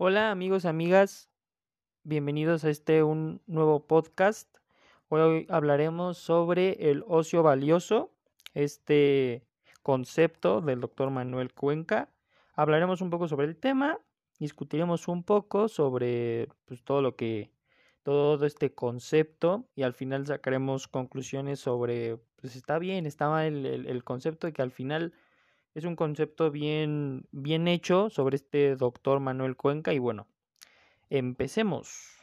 Hola amigos, amigas, bienvenidos a este un nuevo podcast. Hoy hablaremos sobre el ocio valioso, este concepto del doctor Manuel Cuenca. Hablaremos un poco sobre el tema, discutiremos un poco sobre pues, todo lo que, todo este concepto y al final sacaremos conclusiones sobre, pues está bien, está mal el, el concepto de que al final es un concepto bien, bien hecho sobre este doctor Manuel Cuenca y bueno, empecemos.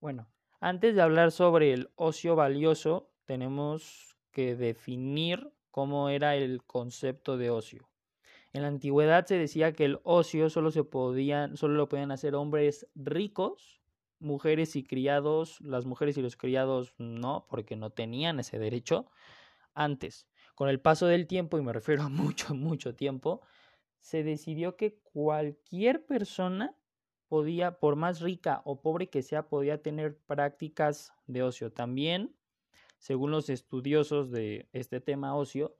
Bueno, antes de hablar sobre el ocio valioso, tenemos que definir cómo era el concepto de ocio. En la antigüedad se decía que el ocio solo se podían, solo lo podían hacer hombres ricos, mujeres y criados, las mujeres y los criados no, porque no tenían ese derecho antes. Con el paso del tiempo, y me refiero a mucho, mucho tiempo, se decidió que cualquier persona podía, por más rica o pobre que sea, podía tener prácticas de ocio. También, según los estudiosos de este tema ocio,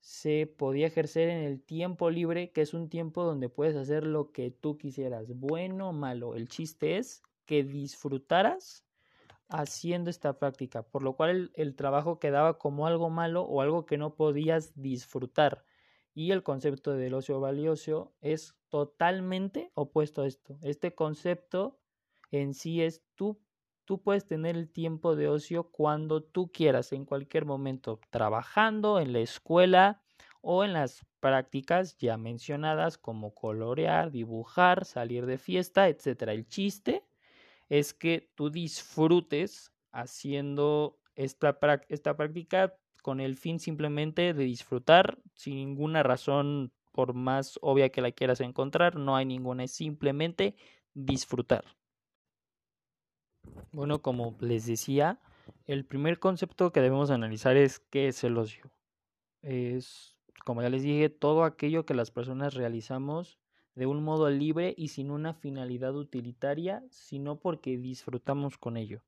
se podía ejercer en el tiempo libre, que es un tiempo donde puedes hacer lo que tú quisieras, bueno o malo. El chiste es que disfrutaras haciendo esta práctica, por lo cual el, trabajo quedaba como algo malo o algo que no podías disfrutar. Y el concepto del ocio valioso es totalmente opuesto a esto. Este concepto en sí es tú, tú puedes tener el tiempo de ocio cuando tú quieras, en cualquier momento, trabajando, en la escuela o en las prácticas ya mencionadas como colorear, dibujar, salir de fiesta, etc. El chiste es que tú disfrutes haciendo esta, esta práctica con el fin simplemente de disfrutar sin ninguna razón por más obvia que la quieras encontrar, no hay ninguna, es simplemente disfrutar. Bueno, como les decía, el primer concepto que debemos analizar es qué es el ocio. Es, como ya les dije, todo aquello que las personas realizamos de un modo libre y sin una finalidad utilitaria, sino porque disfrutamos con ello.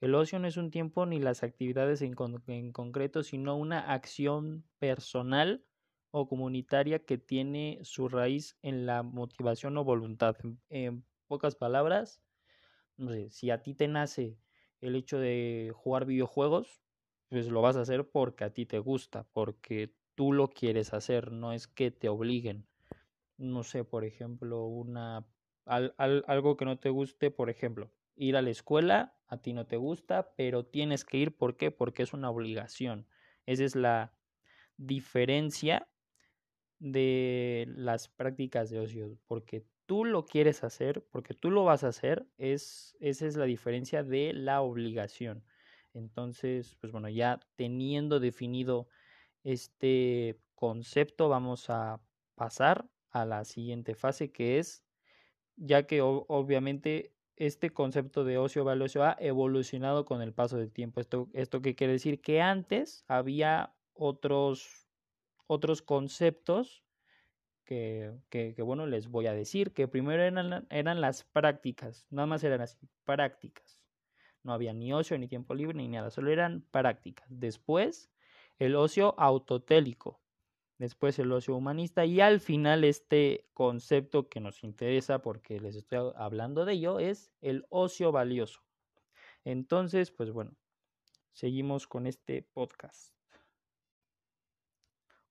El ocio no es un tiempo ni las actividades en, en, concreto, sino una acción personal o comunitaria que tiene su raíz en la motivación o voluntad. En, en pocas palabras, no sé, si a ti te nace el hecho de jugar videojuegos, pues lo vas a hacer porque a ti te gusta, porque tú lo quieres hacer, no es que te obliguen no sé, por ejemplo, una al, al, algo que no te guste, por ejemplo, ir a la escuela, a ti no te gusta, pero tienes que ir, ¿por qué? Porque es una obligación. Esa es la diferencia de las prácticas de ocio, porque tú lo quieres hacer, porque tú lo vas a hacer, es, esa es la diferencia de la obligación. Entonces, pues bueno, ya teniendo definido este concepto, vamos a pasar a la siguiente fase que es, ya que obviamente este concepto de ocio valioso ha evolucionado con el paso del tiempo. Esto, esto que quiere decir que antes había otros, otros conceptos que, que, que, bueno, les voy a decir, que primero eran, eran las prácticas, nada más eran así, prácticas. No había ni ocio, ni tiempo libre, ni nada, solo eran prácticas. Después, el ocio autotélico, después el ocio humanista y al final este concepto que nos interesa porque les estoy hablando de ello es el ocio valioso. Entonces, pues bueno, seguimos con este podcast.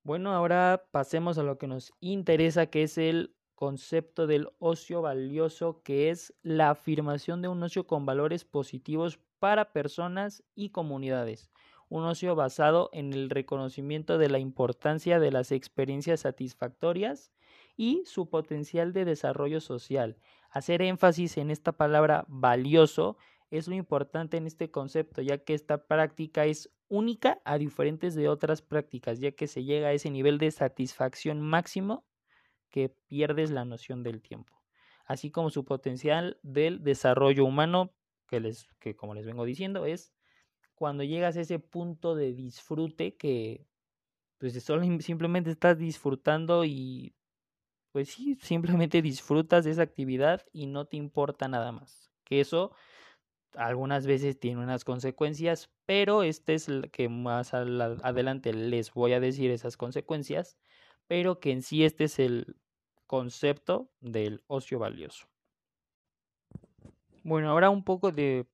Bueno, ahora pasemos a lo que nos interesa, que es el concepto del ocio valioso, que es la afirmación de un ocio con valores positivos para personas y comunidades un ocio basado en el reconocimiento de la importancia de las experiencias satisfactorias y su potencial de desarrollo social. Hacer énfasis en esta palabra valioso es lo importante en este concepto, ya que esta práctica es única a diferentes de otras prácticas, ya que se llega a ese nivel de satisfacción máximo que pierdes la noción del tiempo, así como su potencial del desarrollo humano, que, les, que como les vengo diciendo, es cuando llegas a ese punto de disfrute que pues solo simplemente estás disfrutando y pues sí, simplemente disfrutas de esa actividad y no te importa nada más. Que eso algunas veces tiene unas consecuencias, pero este es el que más adelante les voy a decir esas consecuencias, pero que en sí este es el concepto del ocio valioso. Bueno, ahora un poco de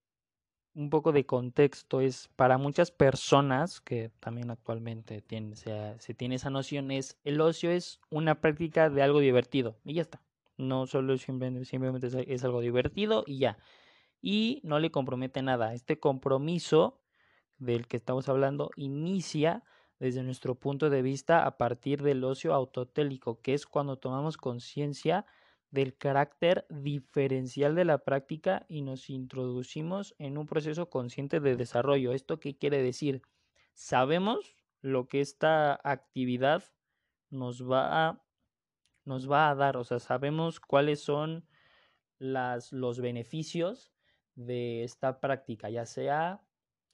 un poco de contexto es para muchas personas que también actualmente tienen, se tiene esa noción es el ocio es una práctica de algo divertido y ya está. No solo simplemente, simplemente es algo divertido y ya. Y no le compromete nada. Este compromiso del que estamos hablando inicia desde nuestro punto de vista a partir del ocio autotélico, que es cuando tomamos conciencia del carácter diferencial de la práctica y nos introducimos en un proceso consciente de desarrollo. ¿Esto qué quiere decir? Sabemos lo que esta actividad nos va a, nos va a dar, o sea, sabemos cuáles son las, los beneficios de esta práctica, ya sea,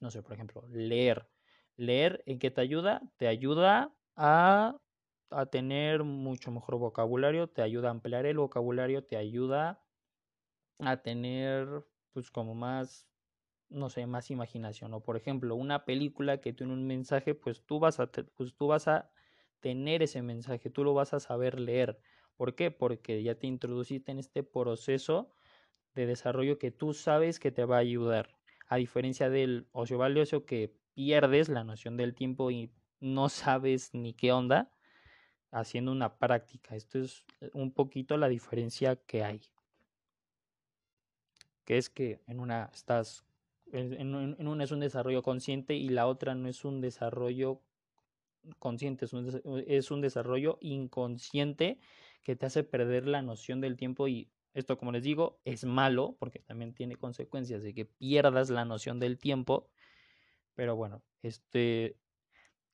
no sé, por ejemplo, leer. Leer, ¿en qué te ayuda? Te ayuda a a tener mucho mejor vocabulario, te ayuda a ampliar el vocabulario, te ayuda a tener pues como más no sé, más imaginación o por ejemplo, una película que tiene un mensaje, pues tú vas a pues tú vas a tener ese mensaje, tú lo vas a saber leer. ¿Por qué? Porque ya te introduciste en este proceso de desarrollo que tú sabes que te va a ayudar. A diferencia del ocio valioso que pierdes la noción del tiempo y no sabes ni qué onda, haciendo una práctica. Esto es eh, un poquito la diferencia que hay. Que es que en una estás, en, una es un desarrollo consciente y la otra no es un desarrollo consciente, es un, es un desarrollo inconsciente que te hace perder la noción del tiempo y esto, como les digo, es malo porque también tiene consecuencias de que pierdas la noción del tiempo. Pero bueno, este,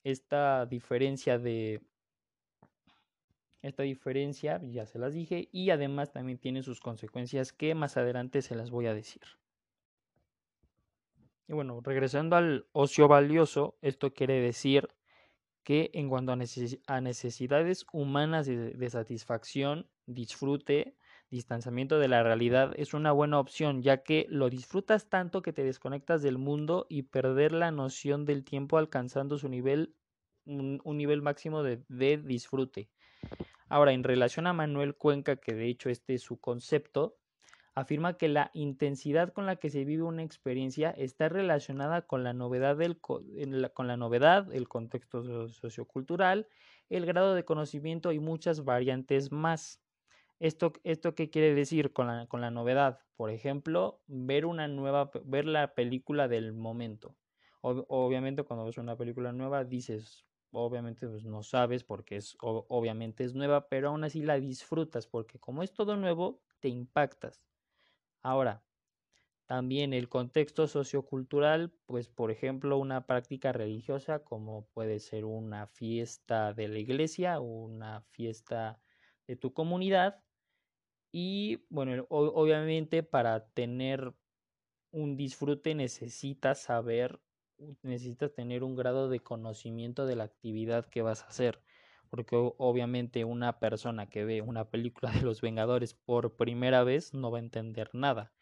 esta diferencia de esta diferencia ya se las dije y además también tiene sus consecuencias que más adelante se las voy a decir. Y bueno, regresando al ocio valioso, esto quiere decir que en cuanto a, necesidades humanas de, satisfacción, disfrute, distanciamiento de la realidad es una buena opción, ya que lo disfrutas tanto que te desconectas del mundo y perder la noción del tiempo alcanzando su nivel, un, nivel máximo de disfrute. Ahora, en relación a Manuel Cuenca, que de hecho este es su concepto, afirma que la intensidad con la que se vive una experiencia está relacionada con la novedad, del, con la novedad el contexto sociocultural, el grado de conocimiento y muchas variantes más. ¿Esto, esto qué quiere decir con la, con la novedad? Por ejemplo, ver una nueva, ver la película del momento. obviamente cuando ves una película nueva dices, obviamente pues, no sabes porque es obviamente es nueva, pero aún así la disfrutas porque como es todo nuevo, te impactas. Ahora, también el contexto sociocultural, pues por ejemplo, una práctica religiosa como puede ser una fiesta de la iglesia o una fiesta de tu comunidad. Y bueno, obviamente para tener un disfrute necesitas saber necesitas tener un grado de conocimiento de la actividad que vas a hacer. Porque obviamente una persona que ve una película de los Vengadores por primera vez no va a entender nada.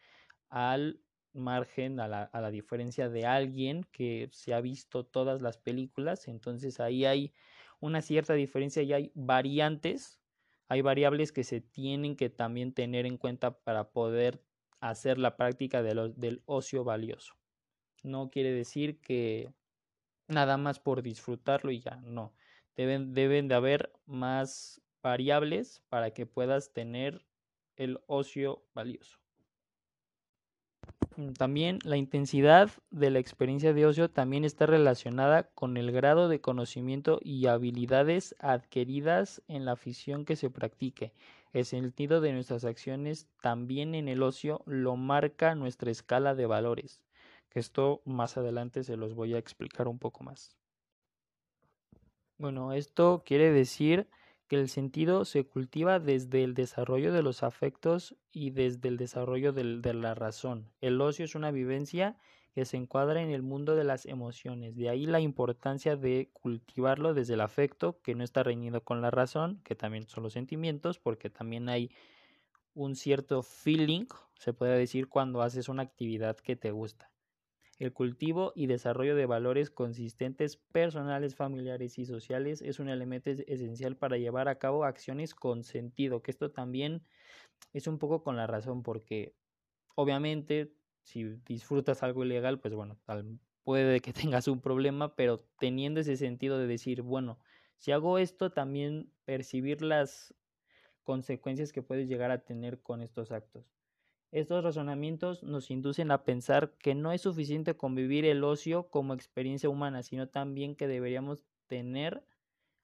Al margen, a la, a la diferencia de alguien que se ha visto todas las películas, entonces ahí hay una cierta diferencia y hay variantes, hay variables que se tienen que también tener en cuenta para poder hacer la práctica de del ocio valioso. No quiere decir que nada más por disfrutarlo y ya, no. Deben, deben de haber más variables para que puedas tener el ocio valioso. Mm, también la intensidad de la experiencia de ocio también está relacionada con el grado de conocimiento y habilidades adquiridas en la afición que se practique. El sentido de nuestras acciones también en el ocio lo marca nuestra escala de valores que esto más adelante se los voy a explicar un poco más. Bueno, esto quiere decir que el sentido se cultiva desde el desarrollo de los afectos y desde el desarrollo de la razón. El ocio es una vivencia que se encuadra en el mundo de las emociones. De ahí la importancia de cultivarlo desde el afecto, que no está reñido con la razón, que también son los sentimientos, porque también hay un cierto feeling, se puede decir, cuando haces una actividad que te gusta. El cultivo y desarrollo de valores consistentes personales, familiares y sociales es un elemento esencial para llevar a cabo acciones con sentido, que esto también es un poco con la razón, porque obviamente si disfrutas algo ilegal, pues bueno, tal, puede que tengas un problema, pero teniendo ese sentido de decir, bueno, si hago esto, también percibir las consecuencias que puedes llegar a tener con estos actos. Estos razonamientos nos inducen a pensar que no es suficiente convivir el ocio como experiencia humana, sino también que deberíamos tener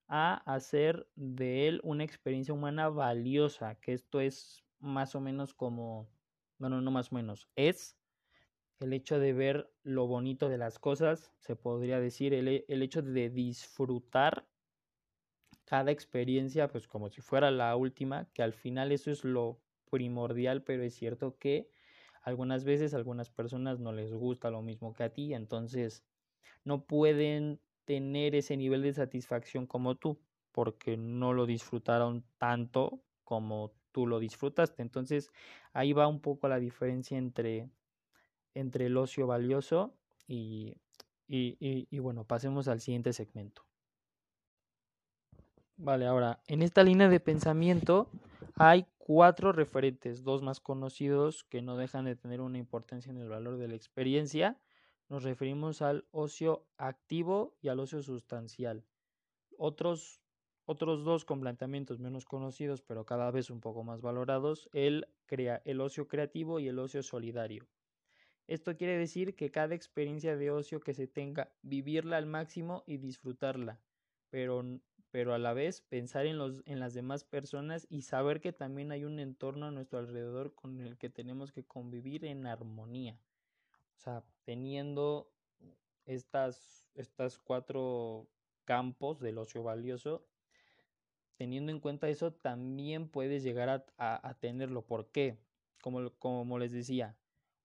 a hacer de él una experiencia humana valiosa, que esto es más o menos como, bueno, no más o menos, es el hecho de ver lo bonito de las cosas, se podría decir, el, el hecho de disfrutar cada experiencia, pues como si fuera la última, que al final eso es lo primordial, pero es cierto que algunas veces a algunas personas no les gusta lo mismo que a ti, entonces no pueden tener ese nivel de satisfacción como tú, porque no lo disfrutaron tanto como tú lo disfrutaste. Entonces ahí va un poco la diferencia entre, entre el ocio valioso y, y, y, y bueno, pasemos al siguiente segmento. Vale, ahora, en esta línea de pensamiento hay cuatro referentes, dos más conocidos que no dejan de tener una importancia en el valor de la experiencia. Nos referimos al ocio activo y al ocio sustancial. Otros, otros dos con planteamientos menos conocidos, pero cada vez un poco más valorados, el, crea, el ocio creativo y el ocio solidario. Esto quiere decir que cada experiencia de ocio que se tenga, vivirla al máximo y disfrutarla, pero pero a la vez pensar en, los, en las demás personas y saber que también hay un entorno a nuestro alrededor con el que tenemos que convivir en armonía. O sea, teniendo estas, estas cuatro campos del ocio valioso, teniendo en cuenta eso, también puedes llegar a, a, tenerlo. ¿Por qué? Como, como les decía,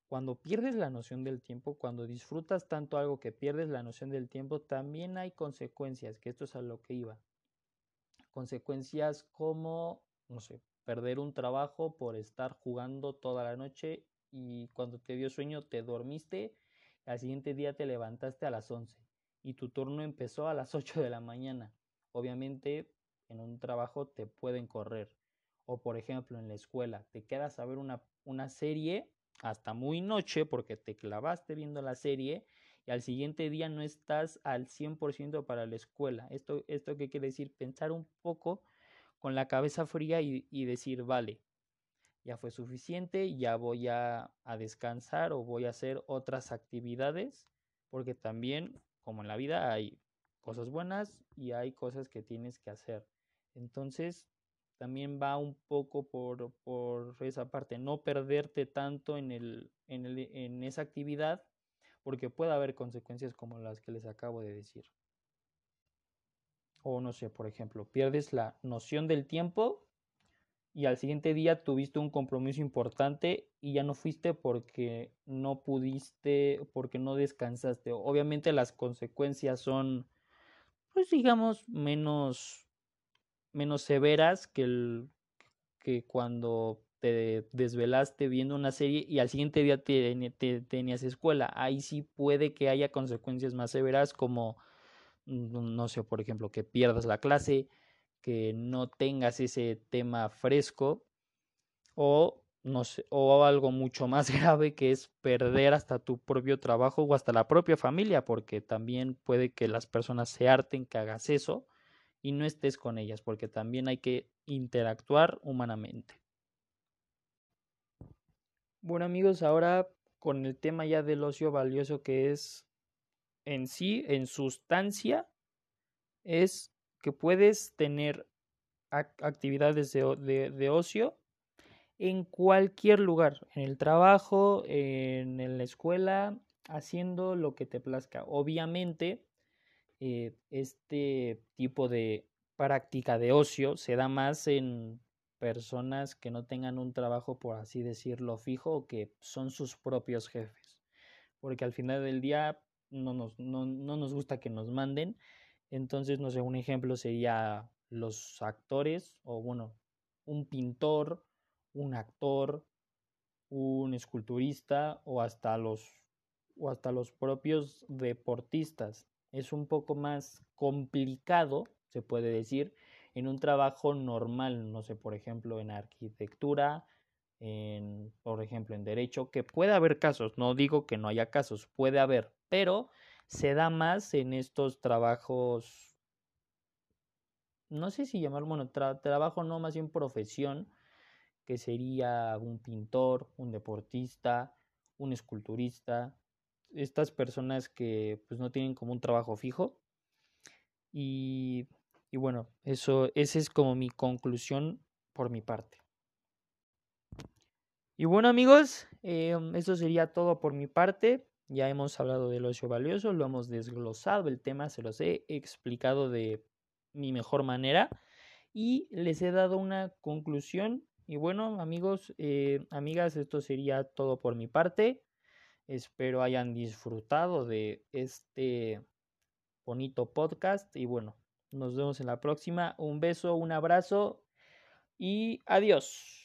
cuando pierdes la noción del tiempo, cuando disfrutas tanto algo que pierdes la noción del tiempo, también hay consecuencias, que esto es a lo que iba consecuencias como, no sé, perder un trabajo por estar jugando toda la noche y cuando te dio sueño te dormiste, al siguiente día te levantaste a las 11 y tu turno empezó a las 8 de la mañana. Obviamente en un trabajo te pueden correr. O por ejemplo en la escuela, te quedas a ver una, una serie hasta muy noche porque te clavaste viendo la serie y al siguiente día no estás al 100% para la escuela. ¿Esto, ¿Esto qué quiere decir? Pensar un poco con la cabeza fría y, y decir, vale, ya fue suficiente, ya voy a, a, descansar o voy a hacer otras actividades, porque también, como en la vida, hay cosas buenas y hay cosas que tienes que hacer. Entonces, también va un poco por, por esa parte, no perderte tanto en, el, en, el, en esa actividad porque puede haber consecuencias como las que les acabo de decir. O no sé, por ejemplo, pierdes la noción del tiempo y al siguiente día tuviste un compromiso importante y ya no fuiste porque no pudiste, porque no descansaste. Obviamente las consecuencias son, pues digamos, menos, menos severas que, el, que cuando te desvelaste viendo una serie y al siguiente día te, te, tenías escuela. Ahí sí puede que haya consecuencias más severas como, no sé, por ejemplo, que pierdas la clase, que no tengas ese tema fresco o, no sé, o algo mucho más grave que es perder hasta tu propio trabajo o hasta la propia familia, porque también puede que las personas se harten que hagas eso y no estés con ellas, porque también hay que interactuar humanamente. Bueno amigos, ahora con el tema ya del ocio valioso que es en sí, en sustancia, es que puedes tener actividades de, de, ocio en cualquier lugar, en el trabajo, en, en, la escuela, haciendo lo que te plazca. Obviamente, eh, este tipo de práctica de ocio se da más en personas que no tengan un trabajo, por así decirlo, fijo o que son sus propios jefes. Porque al final del día no nos, no, no nos gusta que nos manden. Entonces, no sé, un ejemplo sería los actores o bueno, un pintor un actor, un esculturista o hasta los o hasta los propios deportistas. Es un poco más complicado, se puede decir, en un trabajo normal, no sé, por ejemplo, en arquitectura, en, por ejemplo, en derecho, que puede haber casos, no digo que no haya casos, puede haber, pero se da más en estos trabajos, no sé si llamarlo, bueno, trabajo no, más bien profesión, que sería un pintor, un deportista, un esculturista, estas personas que pues no tienen como un trabajo fijo. Y, y bueno, eso, esa es como mi conclusión por mi parte. Y bueno amigos, eh, eso sería todo por mi parte. Ya hemos hablado del ocio valioso, lo hemos desglosado el tema, se los he explicado de mi mejor manera y les he dado una conclusión. Y bueno amigos, eh, amigas, esto sería todo por mi parte. Espero hayan disfrutado de este bonito podcast y bueno, nos vemos en la próxima. Un beso, un abrazo y adiós.